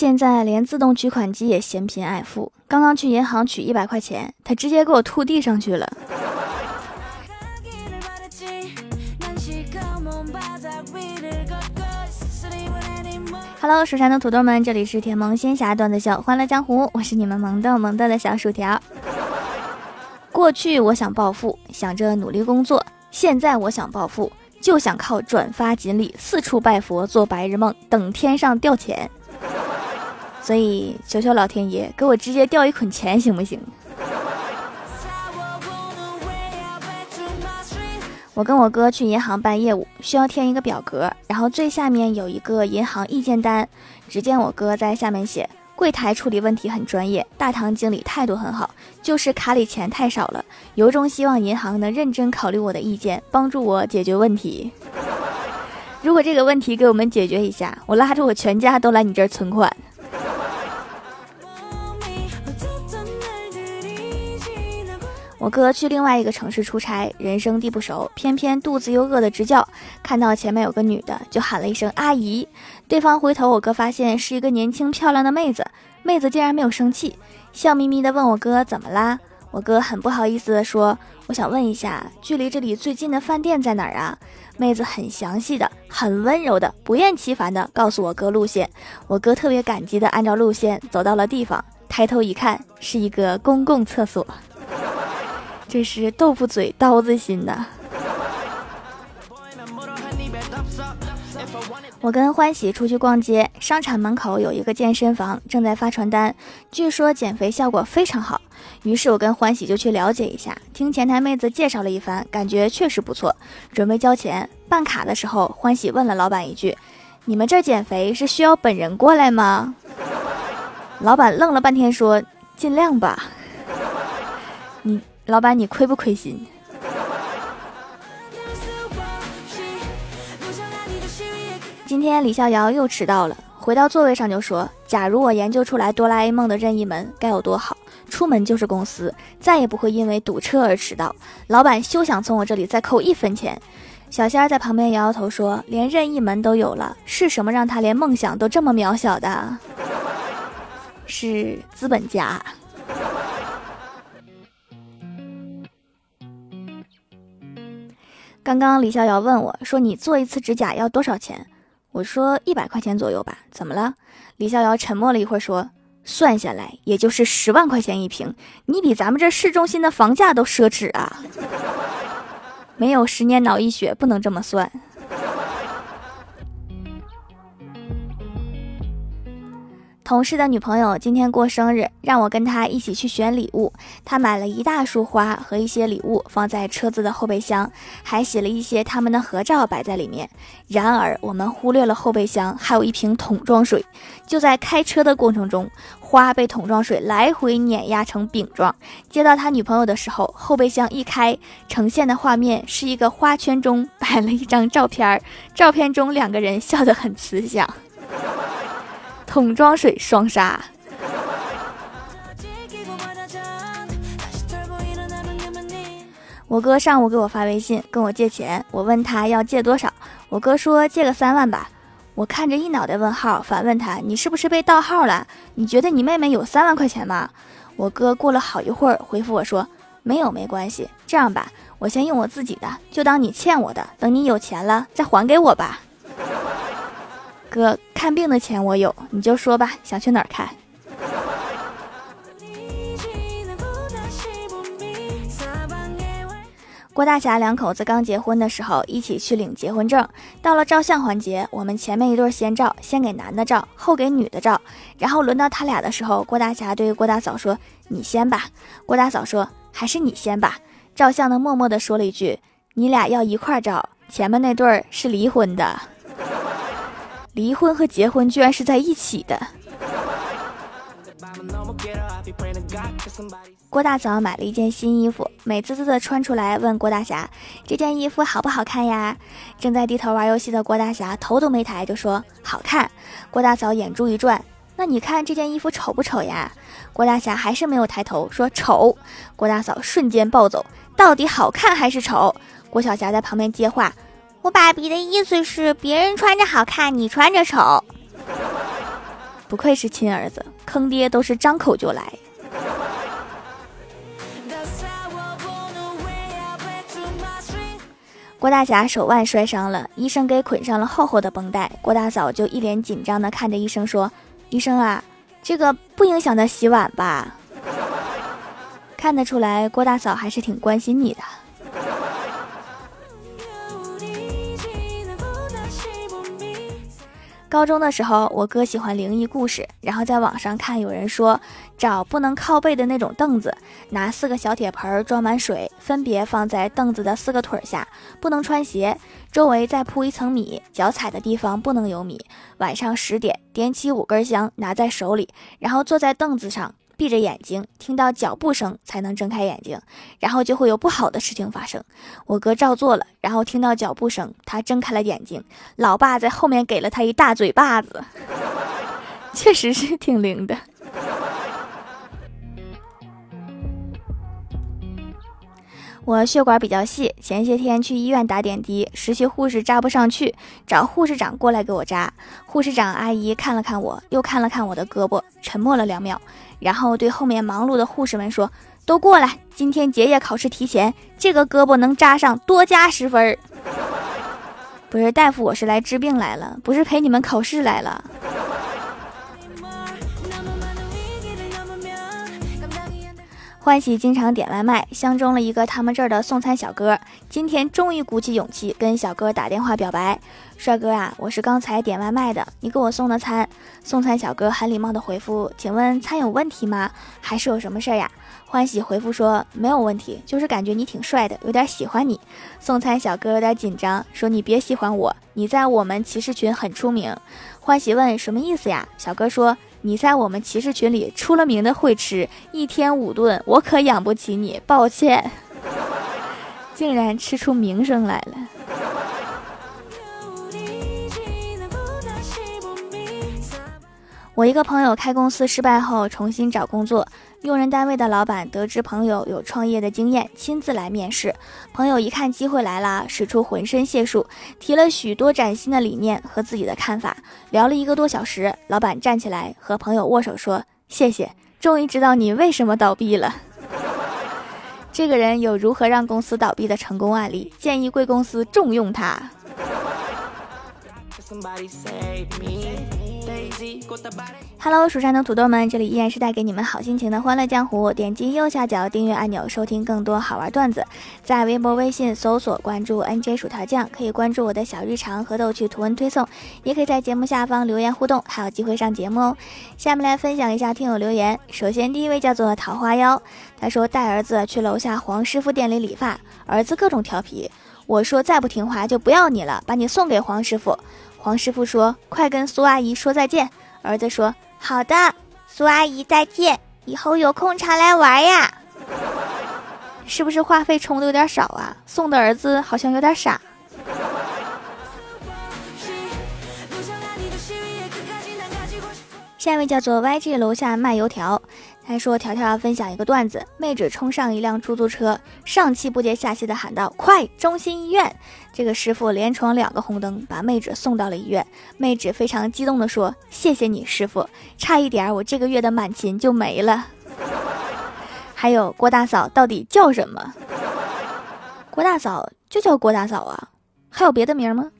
现在连自动取款机也嫌贫爱富。刚刚去银行取一百块钱，他直接给我吐地上去了。Hello，蜀山的土豆们，这里是甜萌仙侠段子秀《欢乐江湖》，我是你们萌豆萌豆的小薯条。过去我想暴富，想着努力工作；现在我想暴富，就想靠转发锦鲤、四处拜佛、做白日梦，等天上掉钱。所以求求老天爷，给我直接掉一捆钱行不行？我跟我哥去银行办业务，需要填一个表格，然后最下面有一个银行意见单。只见我哥在下面写：柜台处理问题很专业，大堂经理态度很好，就是卡里钱太少了，由衷希望银行能认真考虑我的意见，帮助我解决问题。如果这个问题给我们解决一下，我拉着我全家都来你这儿存款。我哥去另外一个城市出差，人生地不熟，偏偏肚子又饿得直叫。看到前面有个女的，就喊了一声“阿姨”。对方回头，我哥发现是一个年轻漂亮的妹子。妹子竟然没有生气，笑眯眯地问我哥怎么啦？我哥很不好意思地说：“我想问一下，距离这里最近的饭店在哪儿啊？”妹子很详细的、很温柔的、不厌其烦地告诉我哥路线。我哥特别感激地按照路线走到了地方，抬头一看，是一个公共厕所。这是豆腐嘴刀子心呐！我跟欢喜出去逛街，商场门口有一个健身房正在发传单，据说减肥效果非常好。于是我跟欢喜就去了解一下，听前台妹子介绍了一番，感觉确实不错。准备交钱办卡的时候，欢喜问了老板一句：“你们这减肥是需要本人过来吗？”老板愣了半天说：“尽量吧。”你。老板，你亏不亏心？今天李逍遥又迟到了，回到座位上就说：“假如我研究出来哆啦 A 梦的任意门，该有多好！出门就是公司，再也不会因为堵车而迟到。老板休想从我这里再扣一分钱。”小仙儿在旁边摇摇头说：“连任意门都有了，是什么让他连梦想都这么渺小的？是资本家。”刚刚李逍遥问我说：“你做一次指甲要多少钱？”我说：“一百块钱左右吧。”怎么了？李逍遥沉默了一会儿说：“算下来也就是十万块钱一平，你比咱们这市中心的房价都奢侈啊！没有十年脑溢血，不能这么算。”同事的女朋友今天过生日，让我跟他一起去选礼物。他买了一大束花和一些礼物放在车子的后备箱，还洗了一些他们的合照摆在里面。然而，我们忽略了后备箱还有一瓶桶装水。就在开车的过程中，花被桶装水来回碾压成饼状。接到他女朋友的时候，后备箱一开，呈现的画面是一个花圈中摆了一张照片，照片中两个人笑得很慈祥。桶装水双杀。我哥上午给我发微信，跟我借钱。我问他要借多少，我哥说借个三万吧。我看着一脑袋问号，反问他：“你是不是被盗号了？你觉得你妹妹有三万块钱吗？”我哥过了好一会儿回复我说：“没有，没关系。这样吧，我先用我自己的，就当你欠我的，等你有钱了再还给我吧。”哥，看病的钱我有，你就说吧，想去哪儿看？郭大侠两口子刚结婚的时候，一起去领结婚证。到了照相环节，我们前面一对先照，先给男的照，后给女的照。然后轮到他俩的时候，郭大侠对郭大嫂说：“你先吧。”郭大嫂说：“还是你先吧。”照相的默默的说了一句：“你俩要一块照，前面那对儿是离婚的。”离婚和结婚居然是在一起的。郭大嫂买了一件新衣服，美滋滋的穿出来，问郭大侠：“这件衣服好不好看呀？”正在低头玩游戏的郭大侠头都没抬就说：“好看。”郭大嫂眼珠一转：“那你看这件衣服丑不丑呀？”郭大侠还是没有抬头说：“丑。”郭大嫂瞬间暴走：“到底好看还是丑？”郭晓霞在旁边接话。我爸比的意思是，别人穿着好看，你穿着丑。不愧是亲儿子，坑爹都是张口就来。郭大侠手腕摔伤了，医生给捆上了厚厚的绷带。郭大嫂就一脸紧张的看着医生说：“医生啊，这个不影响他洗碗吧？” 看得出来，郭大嫂还是挺关心你的。高中的时候，我哥喜欢灵异故事，然后在网上看有人说，找不能靠背的那种凳子，拿四个小铁盆装满水，分别放在凳子的四个腿下，不能穿鞋，周围再铺一层米，脚踩的地方不能有米。晚上十点，点起五根香，拿在手里，然后坐在凳子上。闭着眼睛，听到脚步声才能睁开眼睛，然后就会有不好的事情发生。我哥照做了，然后听到脚步声，他睁开了眼睛，老爸在后面给了他一大嘴巴子，确实是挺灵的。我血管比较细，前些天去医院打点滴，实习护士扎不上去，找护士长过来给我扎。护士长阿姨看了看我，又看了看我的胳膊，沉默了两秒，然后对后面忙碌的护士们说：“都过来，今天结业考试提前，这个胳膊能扎上，多加十分。”不是大夫，我是来治病来了，不是陪你们考试来了。欢喜经常点外卖，相中了一个他们这儿的送餐小哥。今天终于鼓起勇气跟小哥打电话表白：“帅哥啊，我是刚才点外卖的，你给我送的餐。”送餐小哥很礼貌的回复：“请问餐有问题吗？还是有什么事儿呀？”欢喜回复说：“没有问题，就是感觉你挺帅的，有点喜欢你。”送餐小哥有点紧张，说：“你别喜欢我，你在我们骑士群很出名。”欢喜问：“什么意思呀？”小哥说。你在我们骑士群里出了名的会吃，一天五顿，我可养不起你，抱歉。竟然吃出名声来了。我一个朋友开公司失败后重新找工作。用人单位的老板得知朋友有创业的经验，亲自来面试。朋友一看机会来了，使出浑身解数，提了许多崭新的理念和自己的看法。聊了一个多小时，老板站起来和朋友握手说：“谢谢，终于知道你为什么倒闭了。”这个人有如何让公司倒闭的成功案例，建议贵公司重用他。Hello，蜀山的土豆们，这里依然是带给你们好心情的欢乐江湖。点击右下角订阅按钮，收听更多好玩段子。在微博、微信搜索关注 NJ 薯条酱，可以关注我的小日常和逗趣图文推送，也可以在节目下方留言互动，还有机会上节目哦。下面来分享一下听友留言。首先，第一位叫做桃花妖，他说带儿子去楼下黄师傅店里理发，儿子各种调皮，我说再不听话就不要你了，把你送给黄师傅。黄师傅说：“快跟苏阿姨说再见。”儿子说：“好的，苏阿姨再见，以后有空常来玩呀。”是不是话费充的有点少啊？送的儿子好像有点傻。下一位叫做 YG 楼下卖油条。还说条条要分享一个段子：妹纸冲上一辆出租车，上气不接下气的喊道：“快，中心医院！”这个师傅连闯两个红灯，把妹纸送到了医院。妹纸非常激动的说：“谢谢你，师傅，差一点我这个月的满勤就没了。”还有郭大嫂到底叫什么？郭大嫂就叫郭大嫂啊，还有别的名吗？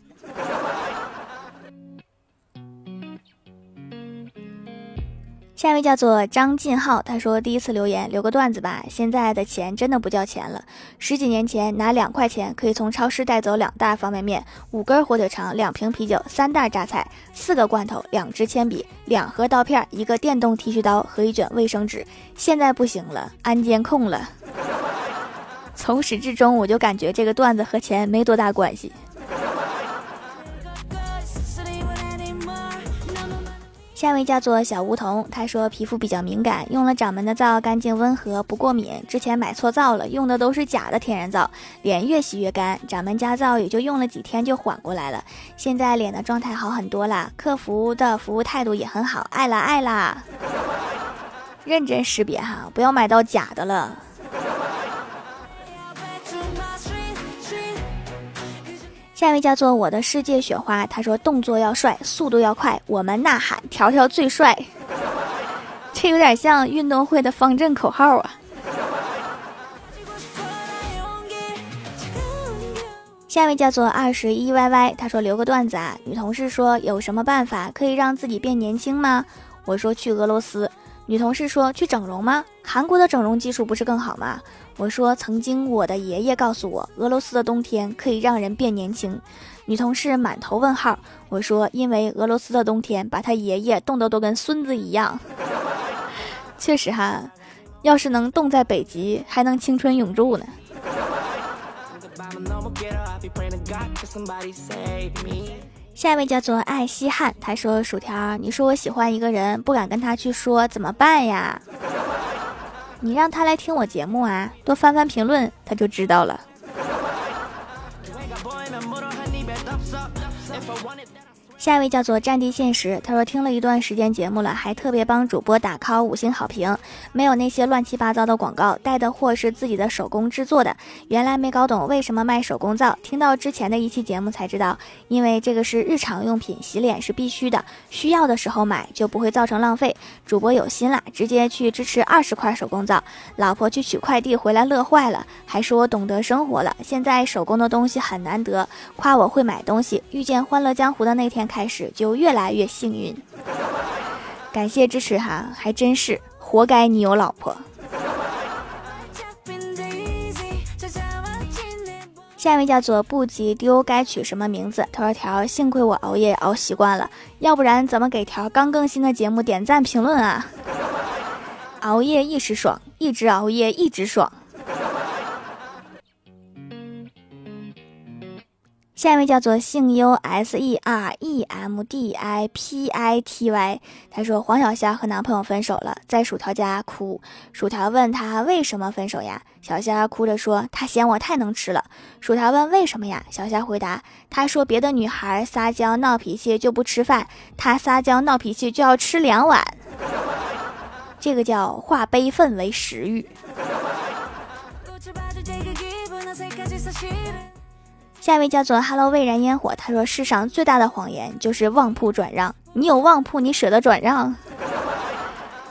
下一位叫做张晋浩，他说第一次留言留个段子吧。现在的钱真的不叫钱了，十几年前拿两块钱可以从超市带走两袋方便面、五根火腿肠、两瓶啤酒、三袋榨菜、四个罐头、两支铅笔、两盒刀片、一个电动剃须刀和一卷卫生纸。现在不行了，安监控了。从始至终，我就感觉这个段子和钱没多大关系。下一位叫做小梧桐，他说皮肤比较敏感，用了掌门的皂，干净温和，不过敏。之前买错皂了，用的都是假的天然皂，脸越洗越干。掌门家皂也就用了几天就缓过来了，现在脸的状态好很多啦，客服的服务态度也很好，爱啦爱啦。认真识别哈，不要买到假的了。下一位叫做我的世界雪花，他说动作要帅，速度要快，我们呐喊条条最帅。这有点像运动会的方阵口号啊。下一位叫做二十一 yy，他说留个段子啊，女同事说有什么办法可以让自己变年轻吗？我说去俄罗斯。女同事说去整容吗？韩国的整容技术不是更好吗？我说曾经我的爷爷告诉我，俄罗斯的冬天可以让人变年轻。女同事满头问号。我说因为俄罗斯的冬天把他爷爷冻得都跟孙子一样。确实哈，要是能冻在北极，还能青春永驻呢。下一位叫做爱稀罕，他说：“薯条，你说我喜欢一个人，不敢跟他去说，怎么办呀？你让他来听我节目啊，多翻翻评论，他就知道了。”下一位叫做战地现实，他说听了一段时间节目了，还特别帮主播打 call 五星好评，没有那些乱七八糟的广告，带的货是自己的手工制作的。原来没搞懂为什么卖手工皂，听到之前的一期节目才知道，因为这个是日常用品，洗脸是必须的，需要的时候买就不会造成浪费。主播有心啦，直接去支持二十块手工皂，老婆去取快递回来乐坏了，还说我懂得生活了。现在手工的东西很难得，夸我会买东西。遇见欢乐江湖的那天。开始就越来越幸运，感谢支持哈，还真是活该你有老婆。下一位叫做不急丢，该取什么名字？他说条，幸亏我熬夜熬习惯了，要不然怎么给条刚更新的节目点赞评论啊？熬夜一时爽，一直熬夜一直爽。下一位叫做姓 U S E R E M D I P I T Y，他说黄小仙和男朋友分手了，在薯条家哭。薯条问他为什么分手呀？小仙哭着说他嫌我太能吃了。薯条问为什么呀？小仙回答他说别的女孩撒娇闹脾气就不吃饭，他撒娇闹脾气就要吃两碗。这个叫化悲愤为食欲。下一位叫做 Hello 未燃烟火，他说世上最大的谎言就是旺铺转让。你有旺铺，你舍得转让？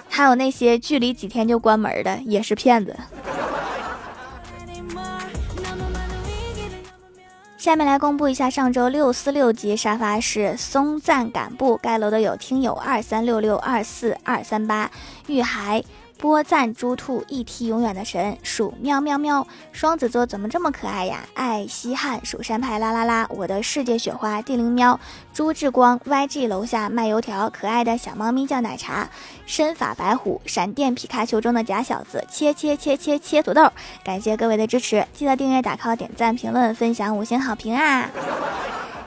还有那些距离几天就关门的，也是骗子。下面来公布一下上周六四六级沙发是松赞杆部，盖楼的有听友二三六六二四二三八玉海。波赞猪兔一踢永远的神鼠喵喵喵，双子座怎么这么可爱呀？爱稀罕蜀山派啦啦啦，我的世界雪花地灵喵，朱志光 YG 楼下卖油条，可爱的小猫咪叫奶茶，身法白虎，闪电皮卡丘中的假小子，切切切切切土豆，感谢各位的支持，记得订阅、打 call、点赞、评论、分享、五星好评啊！